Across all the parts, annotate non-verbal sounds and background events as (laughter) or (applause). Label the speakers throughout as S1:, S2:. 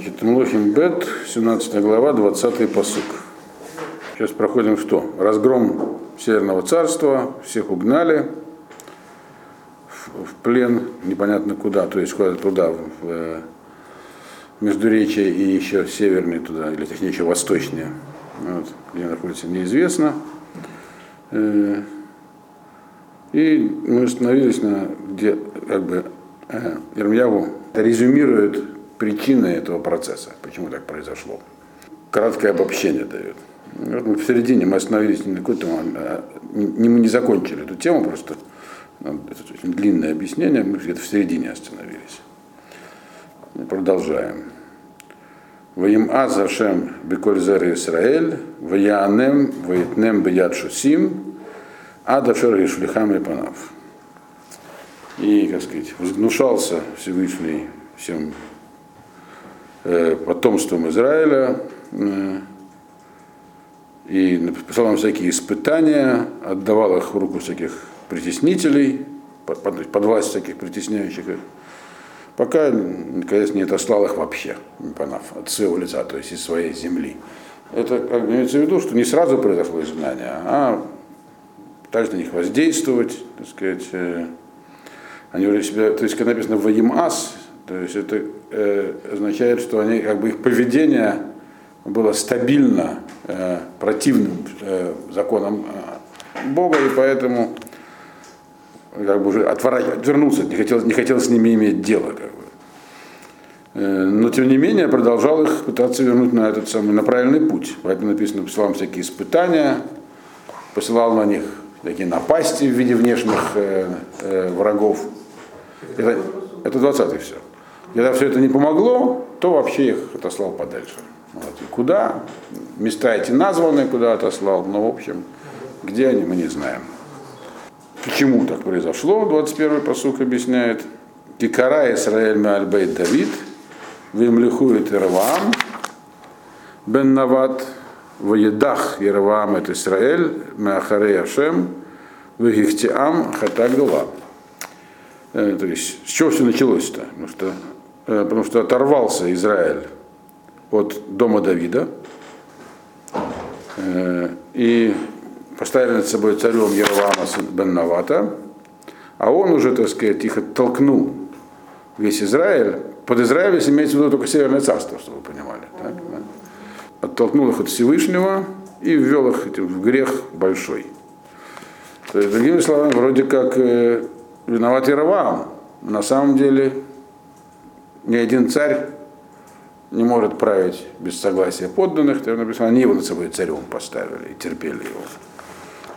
S1: Значит, Млохим Бет, 17 глава, 20 посук. Сейчас проходим что? Разгром Северного царства, всех угнали в, плен, непонятно куда, то есть куда-то туда, в, в Междуречие и еще северный туда, или точнее еще восточнее, вот, где находится, неизвестно. Э, и мы остановились на, где как бы э, Ирмьяву резюмирует причины этого процесса, почему так произошло. Краткое обобщение дает. Вот мы в середине мы остановились не а не, мы не закончили эту тему, просто ну, это очень длинное объяснение, мы где-то в середине остановились. Продолжаем. Ваим Азашем Беколь Зер Исраэль, Ваянем, Ваитнем Бияд Шусим, Адашер Ишлихам Панав. И, как сказать, возгнушался Всевышний всем потомством Израиля э, и написал нам всякие испытания, отдавал их в руку всяких притеснителей, под, под, под власть всяких притесняющих их, пока, наконец, не отослал их вообще, Панав, от своего лица, то есть из своей земли. Это как бы имеется в виду, что не сразу произошло изгнание, а пытались на них воздействовать, так сказать. Э, они себя, то есть, когда написано «воимас», то есть это э, означает, что они, как бы их поведение было стабильно э, противным э, законам э, Бога, и поэтому как бы уже отвернулся, не хотел, не хотел с ними иметь дело. Как бы. Э, но тем не менее продолжал их пытаться вернуть на этот самый на правильный путь. Поэтому написано, посылал им всякие испытания, посылал на них такие напасти в виде внешних э, э, врагов. Это, это 20-й все. Когда все это не помогло, то вообще их отослал подальше. Вот. И куда? Места эти названы, куда отослал, но в общем, где они, мы не знаем. Почему так произошло, 21-й посук объясняет. Кикара Исраэль Меальбейт Давид, Вимлихует Ирвам, Бен Нават, Воедах Ирвам это Исраэль, Меахарей Ашем, Вегихтиам Хатагдула. Э, то есть, с чего все началось-то? Потому что, потому что оторвался Израиль от дома Давида э, и поставили над собой царем Яровама бен Навата, а он уже, так сказать, их оттолкнул весь Израиль. Под Израилем имеется в виду только Северное царство, чтобы вы понимали. Так, да? Оттолкнул их от Всевышнего и ввел их в грех большой. То есть, другими словами, вроде как э, виноват Яровам. На самом деле ни один царь не может править без согласия подданных, то написано, они его над собой царем поставили и терпели его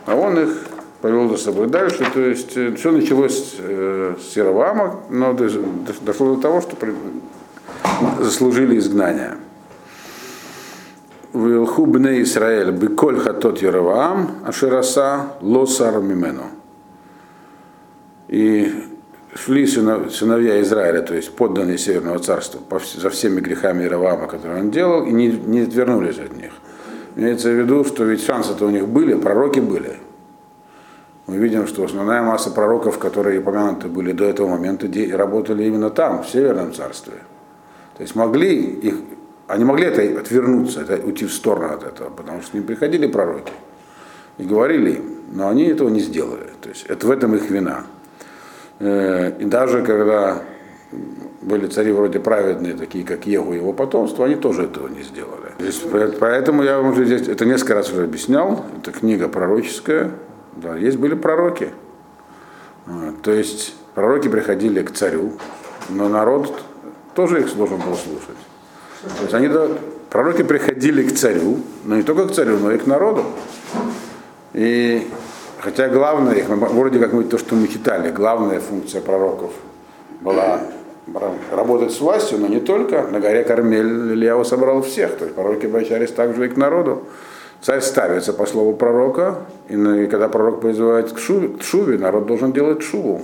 S1: а он их повел за собой дальше. То есть э, все началось э, с Яровама, но дошло до того, что заслужили изгнание. Вилху бне Исраэль биколь хатот Яровам, ашераса лосар мимену. И шли сыновья Израиля, то есть подданные Северного царства, за всеми грехами Яровама, которые он делал, и не, не отвернулись от них. Имеется в виду, что ведь шансы-то у них были, пророки были. Мы видим, что основная масса пророков, которые упомянуты были до этого момента, работали именно там, в Северном царстве. То есть могли их, они могли это отвернуться, это, уйти в сторону от этого, потому что не приходили пророки и говорили им, но они этого не сделали. То есть это в этом их вина. Э, и даже когда были цари вроде праведные, такие как Егу и его потомство, они тоже этого не сделали. Здесь, поэтому я вам уже здесь это несколько раз уже объяснял. Это книга пророческая. Да, есть были пророки. То есть пророки приходили к царю, но народ тоже их должен был слушать. То есть они, пророки приходили к царю, но не только к царю, но и к народу. И хотя главное их, вроде как мы то, что мы читали, главная функция пророков была работать с властью, но не только. На горе Кармель Ильяу собрал всех, то есть пророки обращались также и к народу. Царь ставится по слову пророка, и когда пророк призывает к шуве, народ должен делать шуву.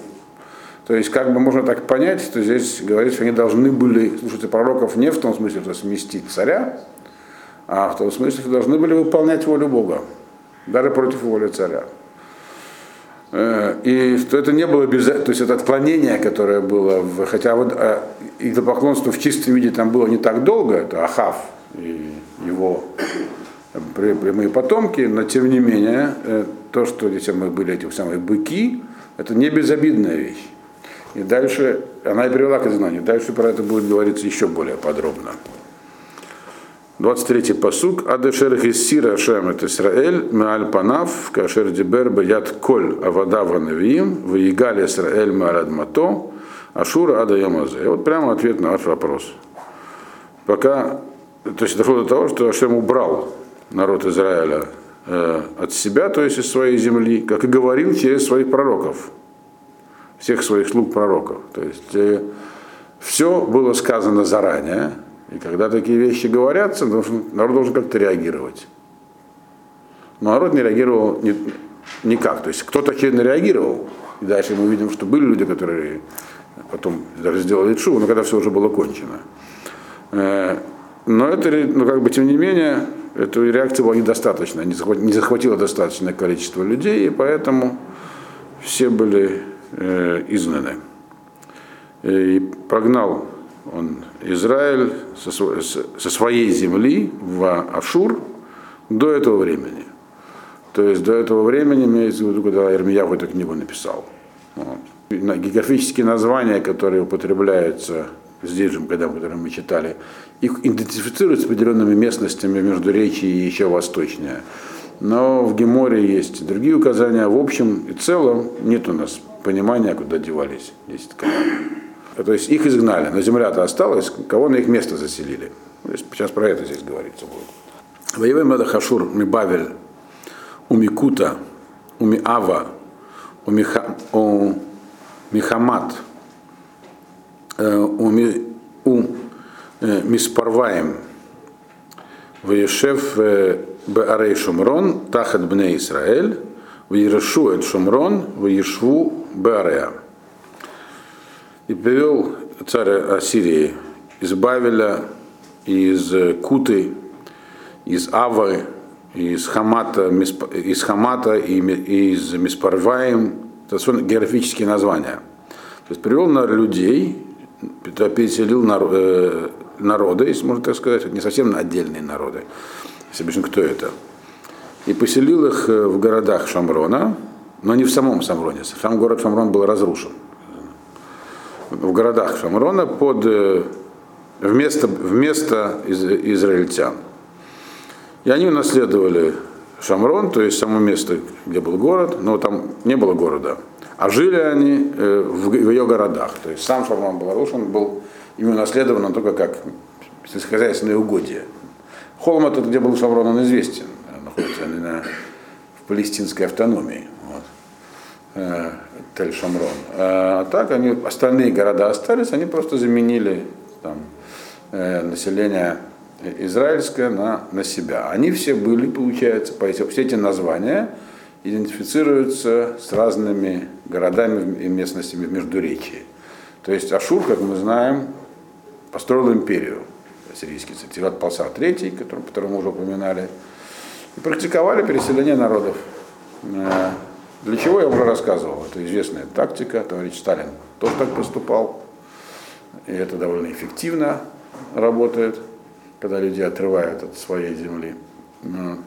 S1: То есть, как бы можно так понять, что здесь говорится, что они должны были слушать пророков не в том смысле, что сместить царя, а в том смысле, что должны были выполнять волю Бога, даже против воли царя. Э, и что это не было без... То есть это отклонение, которое было... В, хотя вот э, идолопоклонство в чистом виде там было не так долго, это Ахав и его прямые потомки, но тем не менее, э, то, что здесь мы были эти самые быки, это не безобидная вещь. И дальше, она и привела к изгнанию. Дальше про это будет говориться еще более подробно. 23-й посук. Адешерх из Сира Шем это Исраэль, Мааль Панав, Кашер Дибер Баят Коль Авада Ванавиим, Ваигали Исраэль Мааль Адмато, Ашура Ада Ямазе. Вот прямо ответ на ваш вопрос. Пока, то есть дошло до того, что Ашем убрал народ Израиля э, от себя, то есть из своей земли, как и говорил через своих пророков, всех своих слуг пророков. То есть э, все было сказано заранее, и когда такие вещи говорятся, народ должен как-то реагировать. Но народ не реагировал ни, никак. То есть кто-то очевидно реагировал. И дальше мы видим, что были люди, которые потом даже сделали шу, но когда все уже было кончено. Э, но это, ну, как бы, тем не менее, эта реакция была недостаточная, не захватило достаточное количество людей, и поэтому все были э, изгнаны. И прогнал он Израиль со, со своей земли в Ашур до этого времени. То есть до этого времени, имеется в виду, когда Ирмияху эту книгу написал. Вот. Географические названия, которые употребляются здесь же, когда мы читали, их идентифицируют с определенными местностями между речи и еще восточнее. Но в Геморе есть другие указания. В общем и целом нет у нас понимания, куда девались 10 команд. То есть их изгнали, но земля-то осталась, кого на их место заселили. Сейчас про это здесь говорится будет. Воевой Мада Хашур, Мибавель, Умикута, Умиава, Умиха, у Михамат, э, Уми, у э, Миспарваем, Ваешев э, Беарей Шумрон, Тахат Бне Исраэль, Ваерешу Эд Шумрон, Ваешву Беарея. И привел царь Ассирии из Бавеля, из Куты, из Авы, из Хамата, из Хамата и из Миспарваем. Это географические названия. То есть привел на людей, переселил э, народы, если можно так сказать, не совсем отдельные народы, если объясню, кто это. И поселил их э, в городах Шамрона, но не в самом Шамроне. Сам город Шамрон был разрушен в городах Шамрона под, э, вместо, вместо из, израильтян. И они унаследовали Шамрон, то есть само место, где был город, но там не было города. А жили они э, в, ее городах. То есть сам Шамрон был разрушен, был ими унаследован только как сельскохозяйственное угодье. Холм этот, где был Шамрон, он известен, находится на, в палестинской автономии. Э, Тель-Шамрон. А так они, остальные города остались, они просто заменили там, э, население израильское на, на себя. Они все были, получается, по все эти названия идентифицируются с разными городами и местностями Междуречия. То есть Ашур, как мы знаем, построил империю сирийский Тират Палсар III, который, которого мы уже упоминали, и практиковали переселение народов э, для чего я уже рассказывал? Это известная тактика. Товарищ Сталин тоже так поступал. И это довольно эффективно работает, когда люди отрывают от своей земли. Но,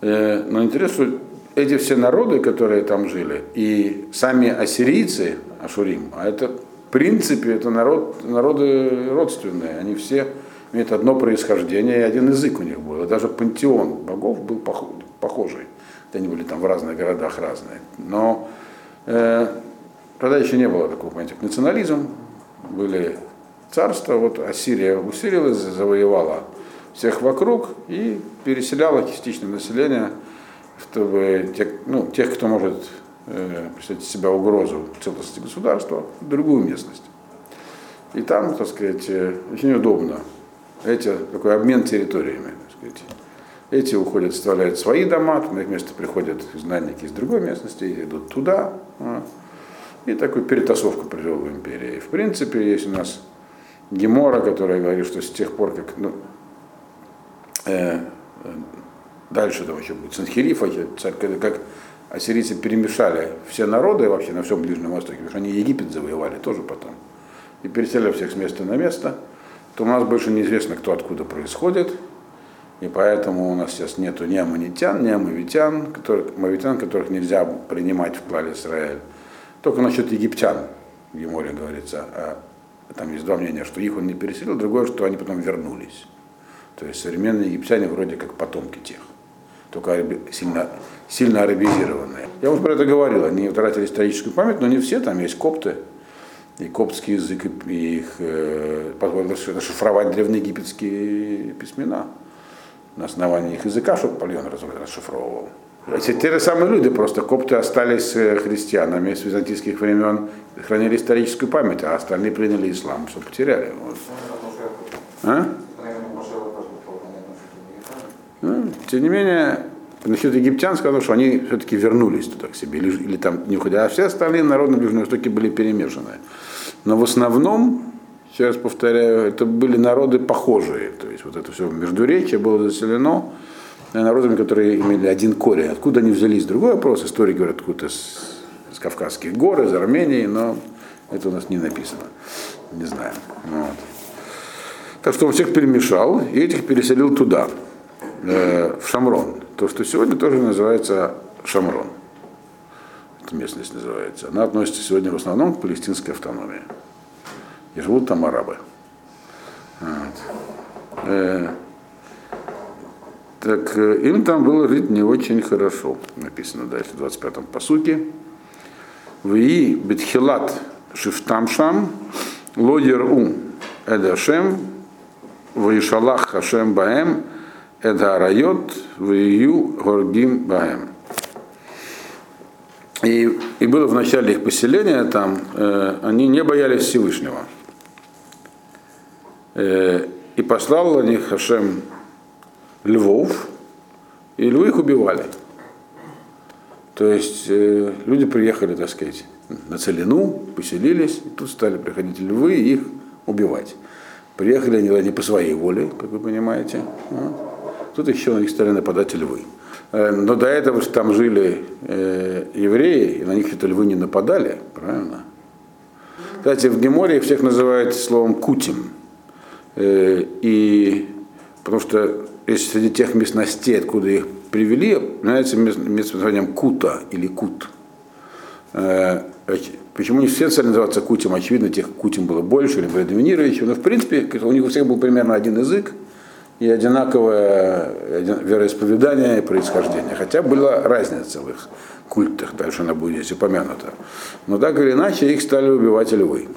S1: э, но интересно, что эти все народы, которые там жили, и сами ассирийцы, Ашурим, а это в принципе это народ, народы родственные, они все имеют одно происхождение, и один язык у них был. Даже пантеон богов был похожий они были там в разных городах разные. Но э, тогда еще не было такого понятия, национализм. Были царства, вот Ассирия усилилась, завоевала всех вокруг и переселяла частично население, чтобы те, ну, тех, кто может э, представить себя угрозу целостности государства, в другую местность. И там, так сказать, э, очень удобно. Эти, такой обмен территориями, так сказать. Эти уходят, оставляют свои дома, на их место приходят изгнанники из другой местности, идут туда. А. И такую перетасовку привел в империи. В принципе, есть у нас Гемора, которая говорит, что с тех пор, как ну, э, дальше там еще будет Санхириф, царь, как ассирийцы перемешали все народы вообще на всем Ближнем Востоке, потому что они Египет завоевали тоже потом, и переселили всех с места на место, то у нас больше неизвестно, кто откуда происходит, и поэтому у нас сейчас нету ни аммонитян, ни амавитян, которых, мавитян, которых нельзя принимать в клале Израиль. Только насчет египтян в Геморе говорится, а там есть два мнения, что их он не переселил, другое, что они потом вернулись. То есть современные египтяне вроде как потомки тех, только сильно, сильно арабизированные. Я уже про это говорил, они утратили историческую память, но не все, там есть копты, и коптский язык, и их э, расшифровать древнеегипетские письмена на основании их языка, чтобы Пальон расшифровывал. Эти те же самые люди, просто копты остались э, христианами с византийских времен, хранили историческую память, а остальные приняли ислам, что потеряли. Вот. А? Ну, тем не менее, насчет египтян сказал, что они все-таки вернулись туда к себе, или, или там не уходя, а все остальные народы на Ближнем Востоке были перемешаны. Но в основном, еще раз повторяю, это были народы похожие, то есть вот это все междуречие было заселено народами, которые имели один корень. Откуда они взялись, другой вопрос. Истории говорят, откуда с, с Кавказских гор, из Армении, но это у нас не написано. Не знаем. Вот. Так что он всех перемешал и этих переселил туда. Э, в Шамрон. То, что сегодня тоже называется Шамрон. Эта местность называется. Она относится сегодня в основном к палестинской автономии. И живут там арабы. Вот. Э, так э, им там было жить не очень хорошо. Написано дальше в 25-м посуке. Вии бетхилат шифтамшам лодер у эдашем ваишалах хашем баэм это райот в ию горгим баем. И, и было в начале их поселения там, э, они не боялись Всевышнего. Э, и послал на них Хашем львов, и львы их убивали. То есть э, люди приехали, так сказать, на целину, поселились, и тут стали приходить львы и их убивать. Приехали они не по своей воле, как вы понимаете. Вот. Тут еще на них стали нападать львы. Э, но до этого там жили э, евреи, и на них это львы не нападали, правильно? Кстати, в Геморе всех называют словом кутим. Э, и потому что если среди тех местностей, откуда их привели, называется место названием Кута или Кут. Почему не все стали называться Кутим? Очевидно, тех Кутим было больше или были доминирующие, но в принципе у них у всех был примерно один язык, и одинаковое вероисповедание и происхождение. Хотя была разница в их культах, дальше она будет здесь упомянута. Но так или иначе их стали убивать львы.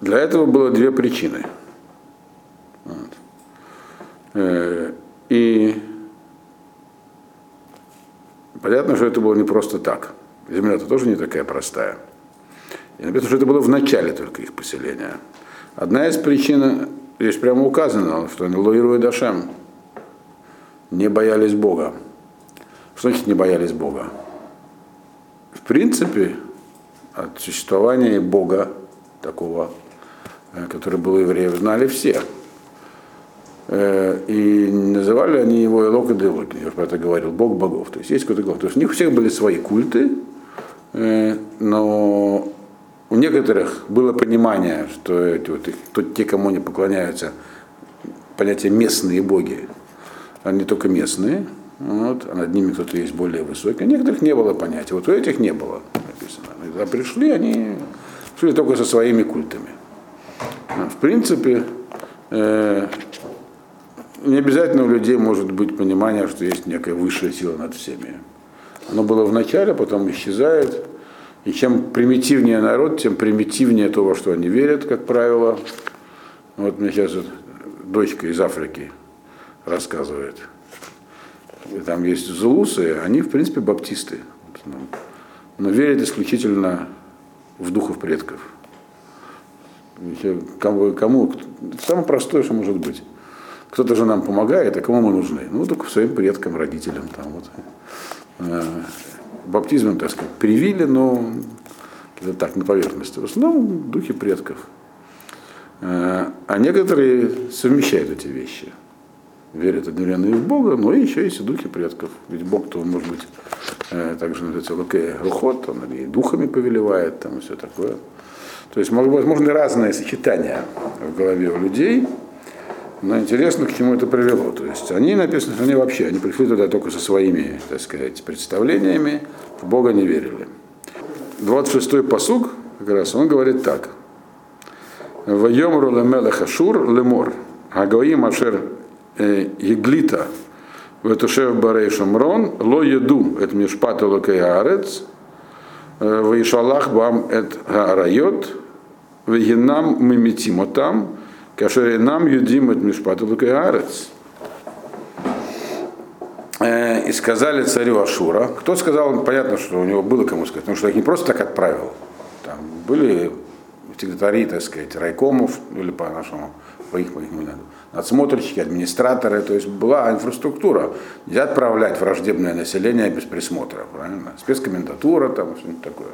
S1: Для этого было две причины. Вот. Э, и понятно, что это было не просто так. Земля-то тоже не такая простая. И написано, что это было в начале только их поселения. Одна из причин Здесь прямо указано, что они лоируют Дашем. Не боялись Бога. Что значит не боялись Бога? В принципе, от существования Бога, такого, который был евреев, знали все. Э, и называли они его и Делок, я уже про это говорил, Бог богов. То есть есть какой-то Бог. То есть у них у всех были свои культы, э, но у некоторых было понимание, что эти вот, кто, те, кому они поклоняются, понятие местные боги, они только местные, вот, а над ними кто-то есть более высокий. У некоторых не было понятия. Вот у этих не было написано. Когда пришли, они шли только со своими культами. В принципе, э, не обязательно у людей может быть понимание, что есть некая высшая сила над всеми. Оно было в начале, потом исчезает. И чем примитивнее народ, тем примитивнее то, во что они верят, как правило. Вот мне сейчас вот дочка из Африки рассказывает. И там есть зулусы, они, в принципе, баптисты. Но верят исключительно в духов предков. Кому, кому, самое простое, что может быть. Кто-то же нам помогает, а кому мы нужны? Ну, только своим предкам, родителям. Там, вот. Э, баптизмом, так сказать, привили, но это так, на поверхности. В основном духи предков. Э, а некоторые совмещают эти вещи. верят одновременно и в Бога, но еще есть и духи предков. Ведь Бог-то, он может быть, э, также называется Луке Рухот, он и духами повелевает, там и все такое. То есть возможны разные сочетания в голове у людей, но интересно, к чему это привело. То есть они написано, что они вообще, они пришли туда только со своими, так сказать, представлениями, в Бога не верили. 26-й пасук, как раз, он говорит так. ויאמרו למלך אשור לאמר, הגויים אשר הגלית ותושב בערי שומרון, לא ידעו את משפט אלוקי הארץ, וישלח בם את האריות, והנם ממיתים אותם, כאשר אינם יודעים את משפט אלוקי הארץ. И сказали царю Ашура. Кто сказал, понятно, что у него было кому сказать, потому что их не просто так отправил. Там были секретари, так сказать, райкомов, или по-нашему, по их, по их надсмотрщики, администраторы, то есть была инфраструктура. Нельзя отправлять враждебное население без присмотра, правильно? Спецкомендатура, там, что-нибудь такое.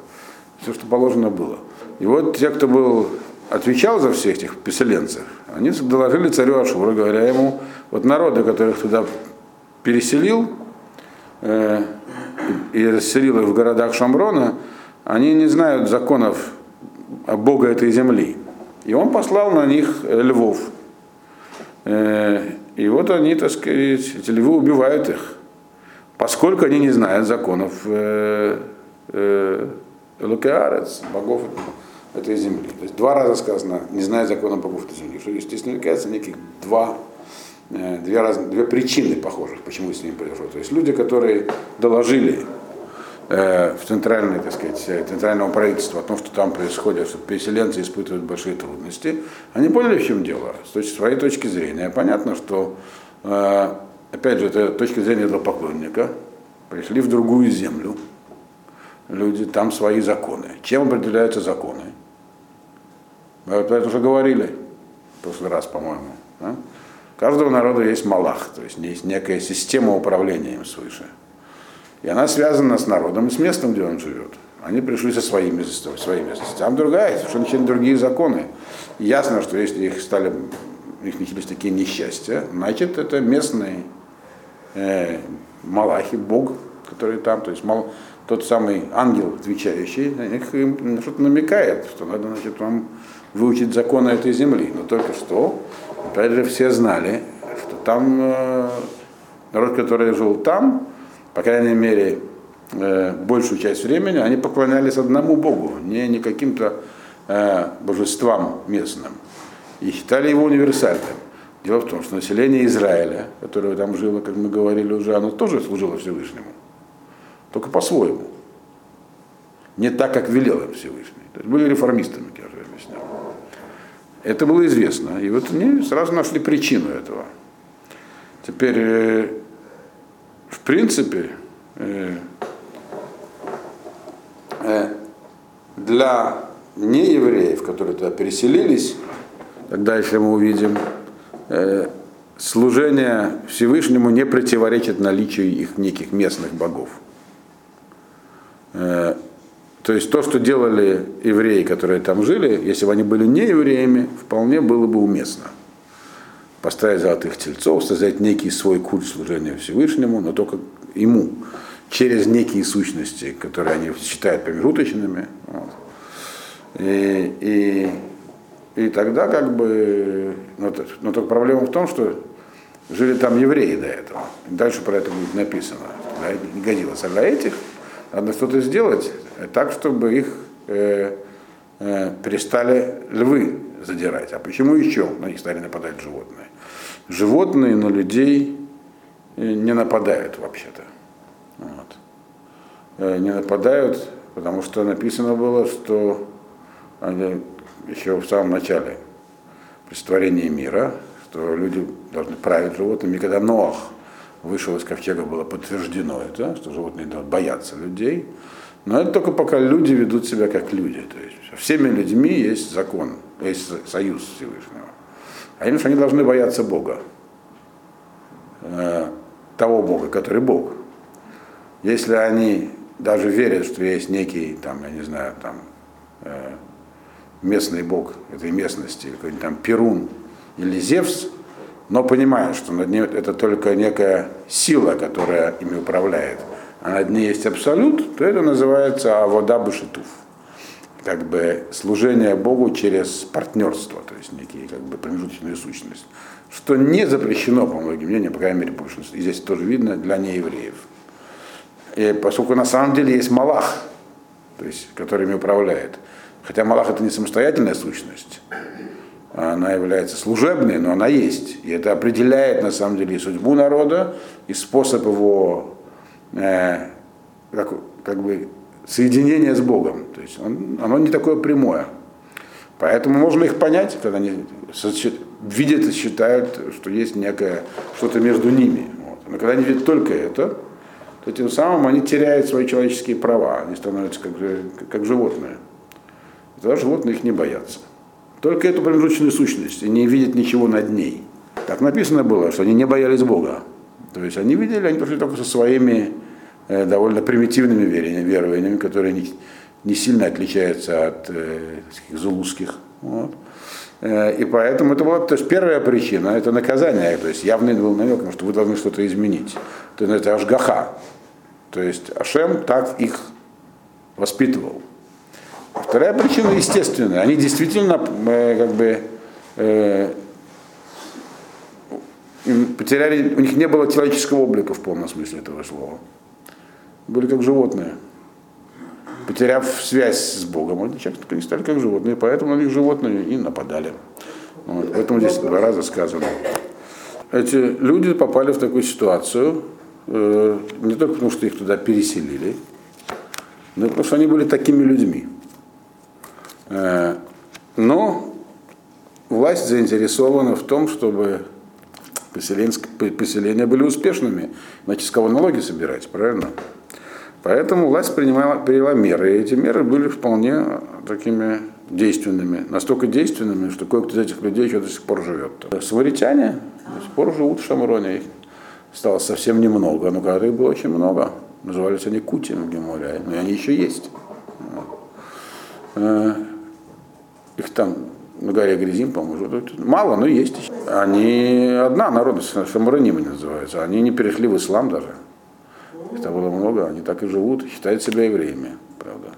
S1: Все, что положено было. И вот те, кто был, отвечал за всех этих поселенцев, они доложили царю Ашуру, говоря ему, вот народы, которых туда переселил э, и расселил их в городах Шамрона, они не знают законов Бога этой земли. И он послал на них львов. Э, и вот они, так сказать, эти львы убивают их, поскольку они не знают законов э, э, Лукеарец, богов этой земли. То есть два раза сказано, не знает законов богов этой земли. Что, естественно, является неких два, две, раз, две причины похожих, почему с ними произошло. То есть люди, которые доложили в центральной, так сказать, центральному правительству о том, что там происходит, что переселенцы испытывают большие трудности, они поняли, в чем дело, с точки, своей точки зрения. Понятно, что, опять же, это точка зрения этого поклонника, пришли в другую землю, люди, там свои законы. Чем определяются законы? Мы об этом уже говорили в прошлый раз, по-моему. Да? У каждого народа есть малах, то есть есть некая система управления им свыше. И она связана с народом и с местом, где он живет. Они пришли со своими, своими Там другая, совершенно другие законы. И ясно, что если их стали, у них начались такие несчастья, значит, это местные э, малахи, Бог, который там, то есть мал, тот самый ангел, отвечающий, на них им что-то намекает, что надо, значит, вам выучить законы этой земли. Но только что, опять же, все знали, что там э, народ, который жил там, по крайней мере, э, большую часть времени они поклонялись одному Богу, не, не каким-то э, божествам местным. И считали его универсальным. Дело в том, что население Израиля, которое там жило, как мы говорили уже, оно тоже служило Всевышнему. Только по-своему. Не так, как велел им Всевышний. То есть были реформистами, я уже объяснял. Это было известно. И вот они сразу нашли причину этого. Теперь э, в принципе, э, э, для неевреев, которые туда переселились, тогда еще мы увидим, э, служение Всевышнему не противоречит наличию их неких местных богов. То есть то, что делали евреи, которые там жили, если бы они были не евреями, вполне было бы уместно поставить золотых тельцов, создать некий свой культ служения Всевышнему, но только ему, через некие сущности, которые они считают промежуточными. Вот. И, и, и тогда как бы, но, но только проблема в том, что жили там евреи до этого. Дальше про это будет написано. Не годилось. А для этих надо что-то сделать так, чтобы их э, э, перестали львы задирать. А почему еще на них стали нападать животные? Животные на людей э, не нападают вообще-то. Вот. Э, не нападают, потому что написано было, что еще в самом начале при мира, что люди должны править животными. И когда Ноах вышел из ковчега, было подтверждено это, что животные должны бояться людей. Но это только пока люди ведут себя как люди. То есть всеми людьми есть закон, есть союз Всевышнего. А именно, что они должны бояться Бога. Э, того Бога, который Бог. Если они даже верят, что есть некий, там, я не знаю, там, э, местный Бог этой местности, какой-нибудь там Перун или Зевс, но понимая, что над ней это только некая сила, которая ими управляет, а над ней есть абсолют, то это называется авода башитуф. Как бы служение Богу через партнерство, то есть некие как бы промежуточные сущности. Что не запрещено, по многим мнениям, по крайней мере, большинству. И здесь тоже видно для неевреев. И поскольку на самом деле есть Малах, то есть, которыми управляет. Хотя Малах это не самостоятельная сущность, она является служебной, но она есть. И это определяет на самом деле и судьбу народа, и способ его э, как, как бы соединения с Богом. То есть он, оно не такое прямое. Поэтому можно их понять, когда они видят и считают, что есть некое что-то между ними. Вот. Но когда они видят только это, то тем самым они теряют свои человеческие права, они становятся как, как животные. Тогда животные их не боятся. Только эту промежуточную сущность, и не видят ничего над ней. Так написано было, что они не боялись Бога. То есть они видели, они пришли только со своими довольно примитивными верованиями, которые не, сильно отличаются от э, зулузских. Вот. Э, и поэтому это была то есть первая причина, это наказание, то есть явный был намек, что вы должны что-то изменить. То есть это ашгаха. То есть Ашем так их воспитывал. Вторая причина естественная. Они действительно э, как бы э, потеряли, у них не было человеческого облика в полном смысле этого слова. Были как животные. Потеряв связь с Богом, они стали как животные, поэтому на них животные и нападали. Вот. Поэтому здесь два раза сказано. Эти люди попали в такую ситуацию, э, не только потому, что их туда переселили, но и потому, что они были такими людьми. Э, но власть заинтересована в том, чтобы поселения были успешными, иначе с кого налоги собирать, правильно? Поэтому власть принимала, приняла меры, и эти меры были вполне такими действенными, настолько действенными, что кое-кто из этих людей еще до сих пор живет. Самаритяне до сих пор живут в Шамроне, их стало совсем немного, но когда их было очень много, назывались они Кутин в Геморе, но они еще есть. Э, их там на горе Грязим, по-моему, мало, но есть. Они одна народность, шамраним называются. Они не перешли в ислам даже. Это было много, они так и живут, считают себя евреями, правда.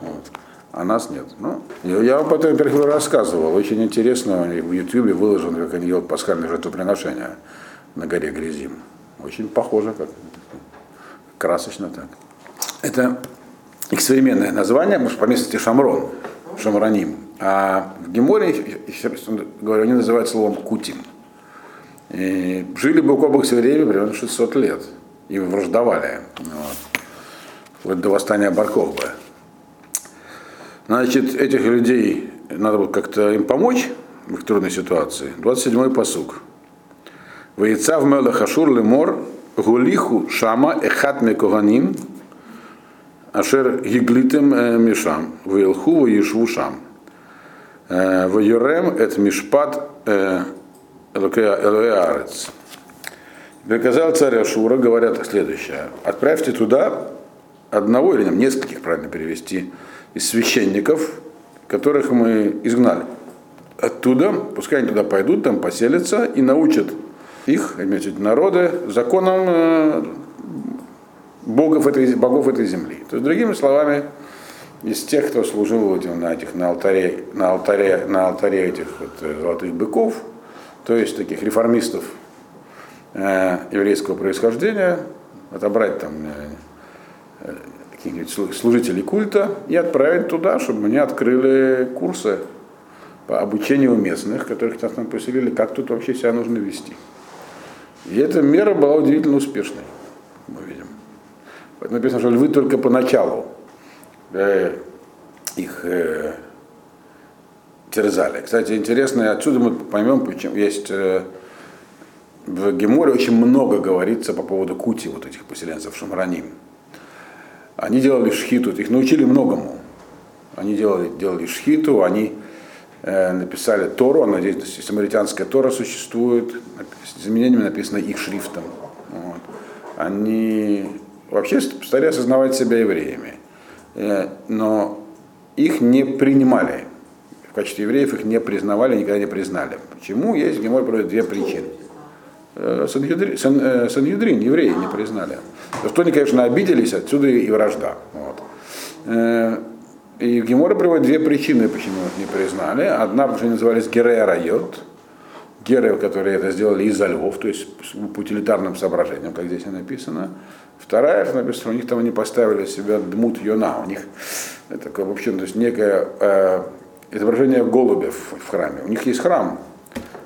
S1: Вот. А нас нет. Ну, я вам потом во рассказывал, очень интересно, в Ютубе выложено, как они делают пасхальное жертвоприношение на горе Грязим. Очень похоже, как красочно так. Это их современное название, может, по местности Шамрон, Шамраним. А в Геморе, говорю, они называют словом Кутим. И жили бы у Кобах все время примерно 600 лет. И враждовали. Вот. Вплоть до восстания Баркова. Значит, этих людей надо было как-то им помочь в их трудной ситуации. 27-й посуг. Воица в Мелахашур лемор гулиху шама эхат мекоганим ашер гиглитем э, мишам вилху вишву шам. Ваюрем это мишпат элоэарец. Приказал царь Ашура, говорят следующее. Отправьте туда одного или нескольких, правильно перевести, из священников, которых мы изгнали. Оттуда, пускай они туда пойдут, там поселятся и научат их, эти народы, законам э, богов этой, богов этой земли. То есть, другими словами, из тех, кто служил этим, на, этих, на, алтаре, на, алтаре, на алтаре этих вот, э, золотых быков, то есть таких реформистов э, еврейского происхождения, отобрать там э, каких-нибудь служителей культа и отправить туда, чтобы они открыли курсы по обучению местных, которых нас там поселили, как тут вообще себя нужно вести. И эта мера была удивительно успешной, мы видим. Написано, что львы только поначалу э, их э, терзали. Кстати, интересно, отсюда мы поймем, почему есть э, в Геморе очень много говорится по поводу кути вот этих поселенцев Шамраним. Они делали шхиту, их научили многому. Они делали, делали шхиту, они э, написали Тору, она здесь самаритянская Тора существует, с изменениями написано их шрифтом. Вот. Они вообще стали осознавать себя евреями. Э, но их не принимали в качестве евреев их не признавали, никогда не признали. Почему? Есть Гемор проводит две причины. Э, Санхедрин, Сан, э, Санхедрин, евреи не признали. Что они, конечно, обиделись, отсюда и вражда. Вот. Э, и Гемора приводит две причины, почему их не признали. Одна, потому что они назывались Герея Райот, геры, которые это сделали из-за львов, то есть по утилитарным соображениям, как здесь написано. Вторая, что написано, у них там они поставили себя дмут йона, у них такое, в общем, то есть некое э, изображение голубев в храме. У них есть храм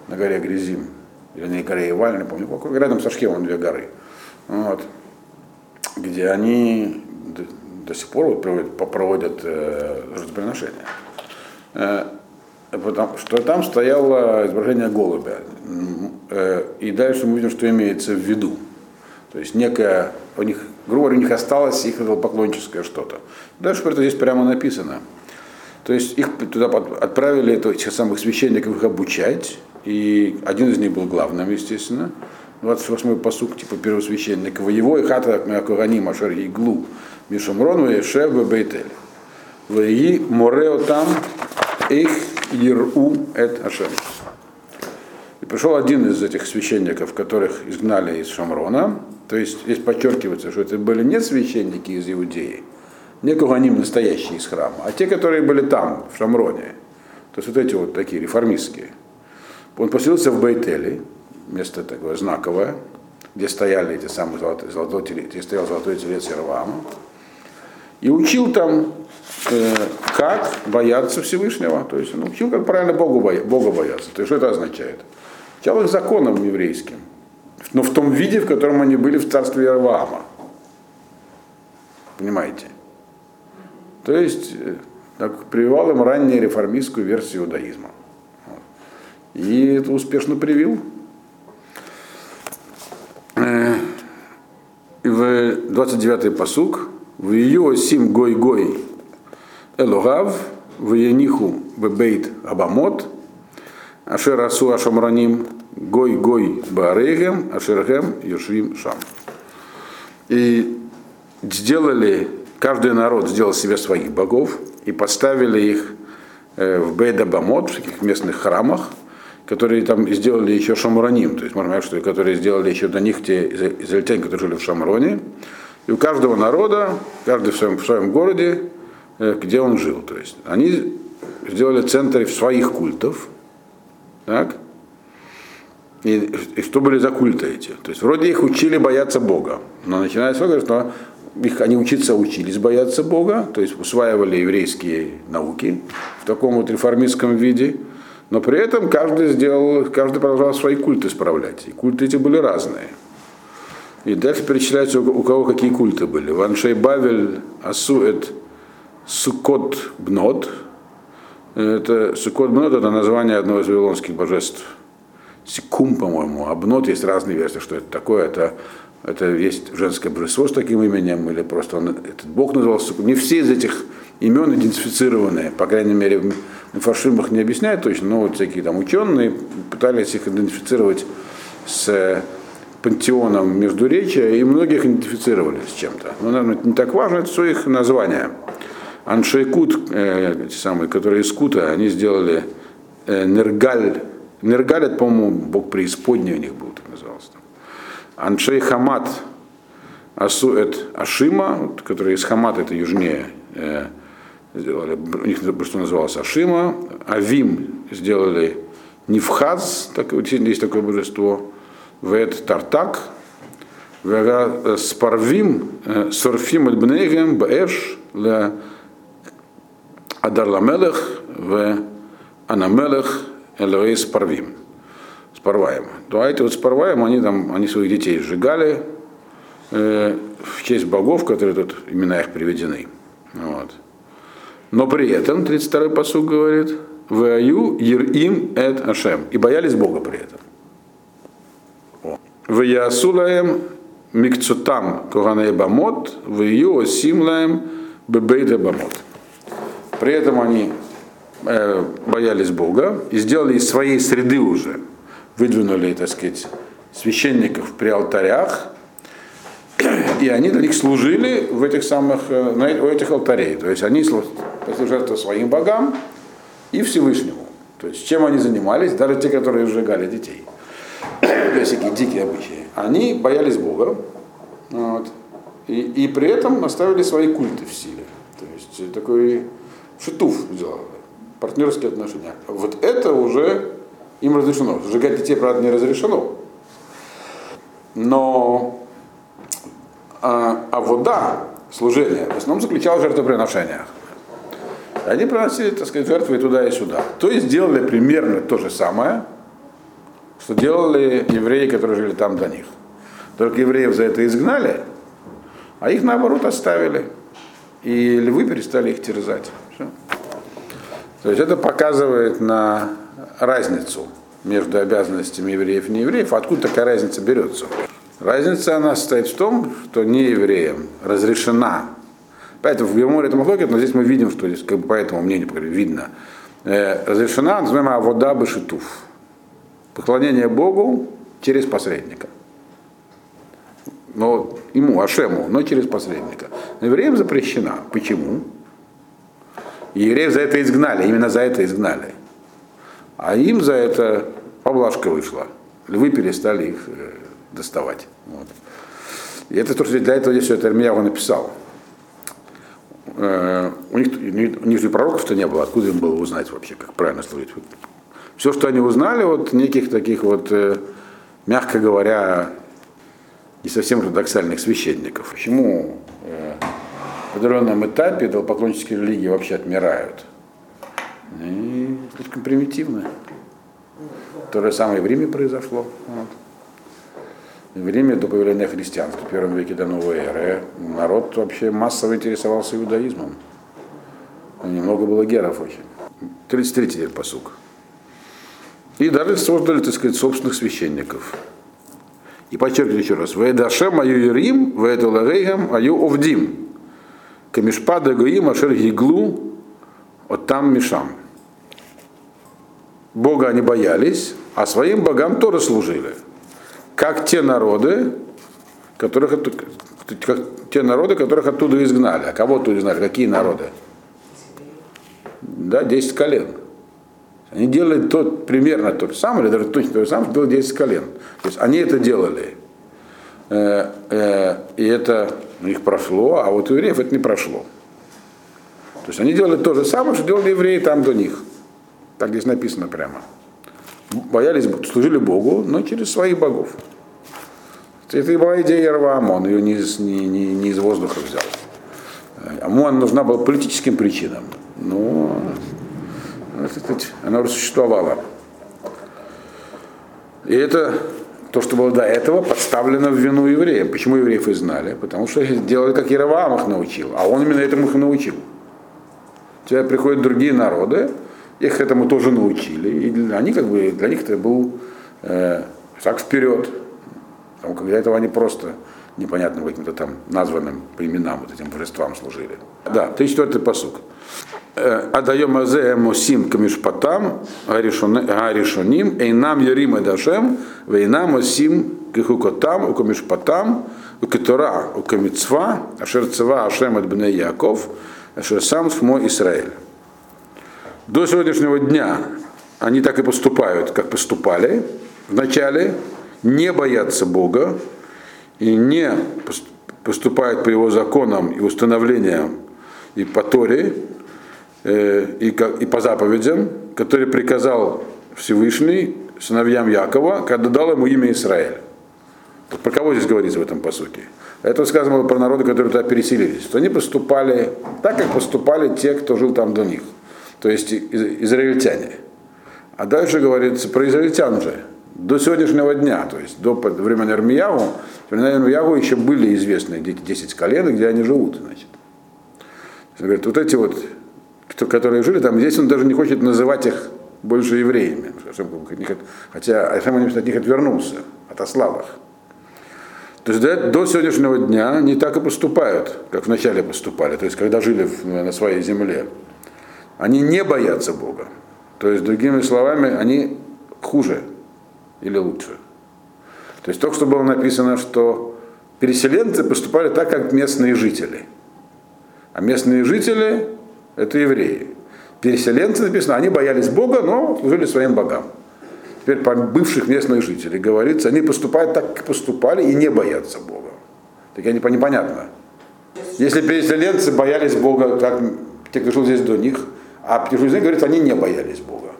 S1: на горе Грязим, на горе Иваль, не помню, рядом со Шхемом две горы, вот, где они до, сих пор проводят, проводят э, жертвоприношения. Э, потому что там стояло изображение голубя. Э, и дальше мы видим, что имеется в виду. То есть некая, у них, грубо говоря, у них осталось их поклонческое что-то. Дальше про это здесь прямо написано. То есть их туда отправили, этих самых священников их обучать, и один из них был главным, естественно. 28-й посук, типа первосвященник, его и хата Курани Машар Иглу Мишумрон и Шев Бейтель. Ваи Морео там их Иру эт Ашем. И пришел один из этих священников, которых изгнали из Шамрона. То есть здесь подчеркивается, что это были не священники из Иудеи, не Куганим настоящие из храма, а те, которые были там, в Шамроне. То есть вот эти вот такие реформистские. Он поселился в Бейтеле, место такое знаковое, где стояли эти самые золотые, золотой, где стоял золотой телец Ирвама. И учил там э, как бояться Всевышнего. То есть он учил, как правильно Богу Бога бояться. То есть что это означает? Учил их законам еврейским, но в том виде, в котором они были в царстве Иерваама. Понимаете? То есть э, так, прививал им ранее реформистскую версию иудаизма. И это успешно привил. Э, и в 29-й посук в ее сим гой гой Элогав, Ваяниху Бебейт Абамот, Ашер Асу Ашамраним, Гой Гой Баарегем, Ашергем Юшвим Шам. И сделали, каждый народ сделал себе своих богов и поставили их э, в Бейт Абамот, в таких местных храмах, которые там сделали еще Шамраним, то есть можно сказать, что которые сделали еще до них те израильтяне, которые жили в Шамроне. И у каждого народа, каждый в своем, в своем городе Э, где он жил. То есть они сделали центр своих культов. Так? И, и что были за культы эти? То есть вроде их учили бояться Бога. Но начиная с того, что их, они учиться учились бояться Бога, то есть усваивали еврейские науки в таком вот реформистском виде. Но при этом каждый сделал, каждый продолжал свои культы справлять. И культы эти были разные. И дальше перечисляется, у кого какие культы были. Ваншей Бавель, Асуэт, Сукот Бнот. Это Сукот Бнот это название одного из вавилонских божеств. Сикум, по-моему, а Бнот есть разные версии, что это такое. Это, это есть женское божество с таким именем, или просто он, этот бог назывался Сукум. Не все из этих имен идентифицированные, по крайней мере, в фаршимах не объясняют точно, но вот всякие там ученые пытались их идентифицировать с пантеоном Междуречия, и многих идентифицировали с чем-то. Но, наверное, не так важно, это все их название. Аншейкут, э, те самые, которые из Кута, они сделали э, Нергаль. Нергаль, это, по-моему, бог преисподней у них был, так назывался. Аншей Хамат, Асуэт Ашима, вот, который из Хамата, это южнее, э, сделали, у них что называлось Ашима, Авим сделали Нифхаз, так, есть такое божество, Вет Тартак, э, Спарвим, э, Сорфим Эльбнегем, Баэш, Адар Ламелех в Анамелех Элоэй Спарвим. Спарваем. То а эти вот Спарваем, они там, они своих детей сжигали э, в честь богов, которые тут имена их приведены. Вот. Но при этом, 32-й посуг говорит, Ваю Ирим Эд Ашем. И боялись Бога при этом. В Ясулаем Микцутам Куганей Бамот, в Ю Симлаем Бебейда Бамот. При этом они э, боялись Бога и сделали из своей среды уже, выдвинули, так сказать, священников при алтарях, и они для них служили в этих самых, э, на, у этих алтарей. То есть они послужили своим богам, и Всевышнему. То есть чем они занимались, даже те, которые сжигали детей. (coughs) То есть всякие дикие обычаи. Они боялись Бога. Вот, и, и при этом оставили свои культы в силе. То есть такой шитуф сделали, партнерские отношения. Вот это уже им разрешено. Сжигать детей, правда, не разрешено. Но а, а вода, служение, в основном заключалось в жертвоприношениях. Они приносили, так сказать, жертвы туда и сюда. То есть делали примерно то же самое, что делали евреи, которые жили там до них. Только евреев за это изгнали, а их наоборот оставили. И львы перестали их терзать. Все. То есть это показывает на разницу между обязанностями евреев и неевреев. Откуда такая разница берется? Разница она состоит в том, что не евреям разрешена. Поэтому в Геморе это махлокет, но здесь мы видим, что здесь, как бы по этому мнению видно, э, разрешена, называемая вода башитуф. Поклонение Богу через посредника но ему, Ашему, но через посредника. Но евреям запрещена. Почему? И евреев за это изгнали, именно за это изгнали. А им за это поблажка вышла. Львы перестали их э, доставать. Вот. И это то, что для этого здесь это Армияу написал. Э, у них, у них же пророков-то не было, откуда им было узнать вообще, как правильно служить. Все, что они узнали, вот неких таких вот, э, мягко говоря, не совсем ортодоксальных священников. Почему э, в определенном этапе идолопоклоннические религии вообще отмирают? И слишком примитивно. То же самое в Риме произошло. Вот. В Риме до появления христианства, в первом веке до новой эры, народ вообще массово интересовался иудаизмом. Немного было геров очень. 33 посук. И даже создали, так сказать, собственных священников. И подчеркиваю еще раз. Вейдашем аю Ирим, вейдалагейгам аю овдим. Камишпада гаим ашер гиглу, от там мишам. Бога они боялись, а своим богам тоже служили. Как те народы, которых, как те народы, которых оттуда изгнали. А кого оттуда изгнали? Какие народы? Да, 10 колен. Они делали тот, примерно то же самое, или даже точно то же самое, что было 10 колен. То есть они это делали. Э, э, и это у них прошло, а вот у евреев это не прошло. То есть они делали то же самое, что делали евреи там до них. Так здесь написано прямо. Боялись, служили Богу, но через своих богов. Это и была идея Раваама, он ее не не, не, не из воздуха взял. Амон нужна была политическим причинам. Но она уже существовала. И это то, что было до этого, подставлено в вину евреям. Почему евреев и знали? Потому что делали, как Яроваам их научил, а он именно этому их научил. Теперь приходят другие народы, их этому тоже научили, и они как бы, для них это был э, шаг вперед. Потому как для этого они просто непонятным каким-то там названным племенам, вот этим божествам служили. Да, 34-й посук. Адаем азе мусим камишпатам гаришоним, эйнам ярим эдашем, вейнам осим кихукотам, укамишпатам, укитора, укамицва, ашер цва ашем от бней Яков, ашер сам смо Израиль. До сегодняшнего дня они так и поступают, как поступали. Вначале не боятся Бога и не поступают по его законам и установлениям и по Торе, Э, и, и по заповедям, которые приказал Всевышний сыновьям Якова, когда дал ему имя Израиль. Про кого здесь говорится в этом посуке? Это сказано про народы, которые туда переселились. Что они поступали так, как поступали те, кто жил там до них. То есть израильтяне. А дальше говорится про израильтян же. До сегодняшнего дня, то есть до времени Армияву, времена Армияву еще были известны 10 колен, где они живут. Значит. Говорит, вот эти вот которые жили там, здесь он даже не хочет называть их больше евреями. Хотя Ашем от них отвернулся, отослал их. То есть до, сегодняшнего дня не так и поступают, как вначале поступали, то есть когда жили на своей земле. Они не боятся Бога. То есть, другими словами, они хуже или лучше. То есть только что было написано, что переселенцы поступали так, как местные жители. А местные жители это евреи. переселенцы написано, они боялись Бога, но служили своим богам. Теперь по бывших местных жителей говорится, они поступают так, как поступали и не боятся Бога. Так они непонятно. Если переселенцы боялись Бога, как те, кто жил здесь до них, а здесь, говорится, они не боялись Бога.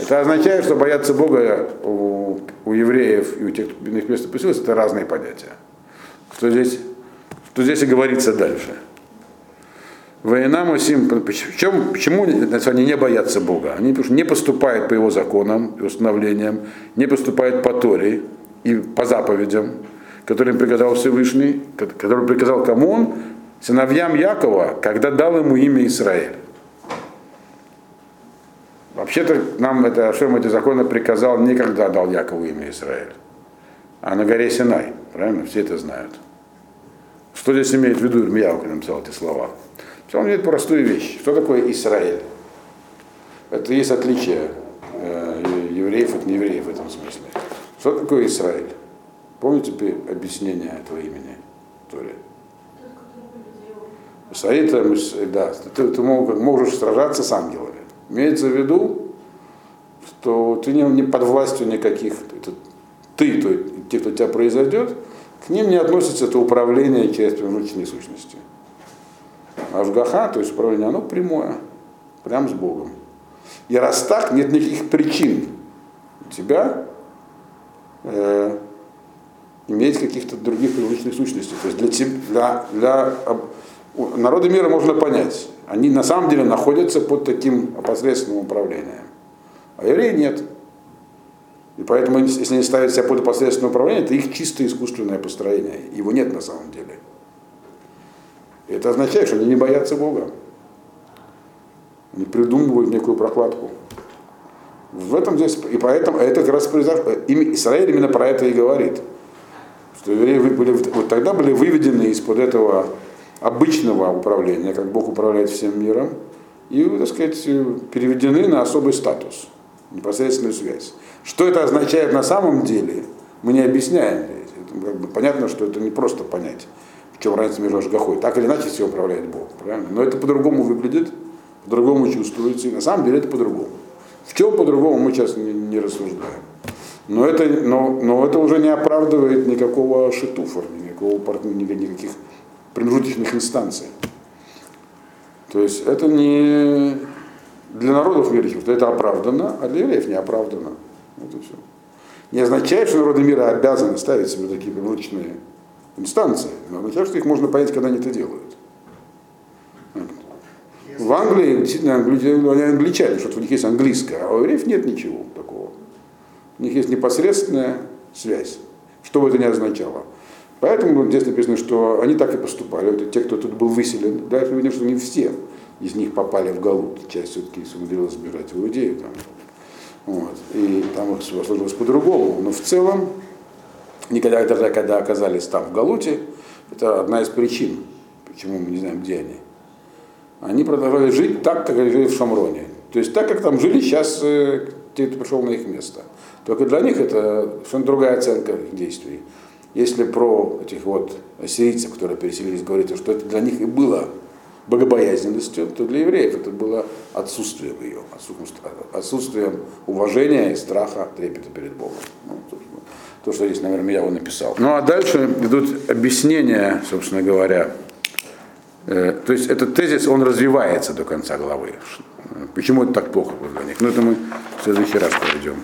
S1: Это означает, что бояться Бога у, у евреев и у тех, кто иных мест поселился, это разные понятия. Что здесь, что здесь и говорится дальше. Война Мусим, почему, почему они не боятся Бога? Они не поступают по его законам и установлениям, не поступают по Торе и по заповедям, которым приказал Всевышний, который приказал кому он? Сыновьям Якова, когда дал ему имя Израиль. Вообще-то нам это Ашем эти законы приказал не когда дал Якову имя Израиль, а на горе Синай. Правильно? Все это знают. Что здесь имеет в виду Ирмияу, когда написал эти слова? Он говорит простую вещь. Что такое Израиль? Это есть отличие э, евреев от неевреев в этом смысле. Что такое Израиль? Помните объяснение этого имени Торе? Израиль, да, ты, ты можешь сражаться с ангелами. Имеется в виду, что ты не, не под властью никаких, это ты, то, те, кто тебя произойдет, к ним не относится это управление через промежуточной сущности. Ашгаха, то есть управление, оно прямое, прям с Богом. И раз так, нет никаких причин у тебя э, иметь каких-то других привычных сущностей. То есть для, для, для народа мира можно понять, они на самом деле находятся под таким опосредственным управлением. А евреи нет. И поэтому, если они ставят себя под опосредственное управление, это их чисто искусственное построение. Его нет на самом деле. И это означает, что они не боятся Бога. Они придумывают некую прокладку. В этом здесь, и поэтому это как раз произошло. Израиль именно про это и говорит. Что евреи были, вот тогда были выведены из-под этого обычного управления, как Бог управляет всем миром, и, так сказать, переведены на особый статус, непосредственную связь. Что это означает на самом деле, мы не объясняем. Как бы, понятно, что это не просто понять чем разница между Ашгахой. Так или иначе все управляет Бог. Правильно? Но это по-другому выглядит, по-другому чувствуется, и на самом деле это по-другому. В чем по-другому мы сейчас не, не рассуждаем. Но это, но, но это уже не оправдывает никакого шитуфа, никакого, никаких промежуточных инстанций. То есть это не для народов мира это оправдано, а для евреев не оправдано. Вот и все. Не означает, что народы мира обязаны ставить себе такие промежуточные инстанции. Но означает, что их можно понять, когда они это делают. В Англии действительно они англичане, что у них есть английское, а у евреев нет ничего такого. У них есть непосредственная связь, что бы это ни означало. Поэтому здесь написано, что они так и поступали. Вот те, кто тут был выселен, дальше видно, что не все из них попали в Галут. Часть все-таки сумела сбежать в Иудею. Там. Вот. И там их сложилось по-другому. Но в целом никогда даже когда оказались там в Галуте, это одна из причин, почему мы не знаем, где они. Они продолжали жить так, как жили в Шамроне. То есть так, как там жили сейчас э, кто пришел на их место. Только для них это совершенно другая оценка их действий. Если про этих вот ассирийцев, которые переселились, говорится, что это для них и было богобоязненностью, то для евреев это было отсутствием ее, отсутствием уважения и страха, трепета перед Богом. Ну, то, что здесь, наверное, я его написал. Ну а дальше идут объяснения, собственно говоря. Э, то есть этот тезис, он развивается до конца главы. Почему это так плохо для них? Ну это мы в следующий раз проведем.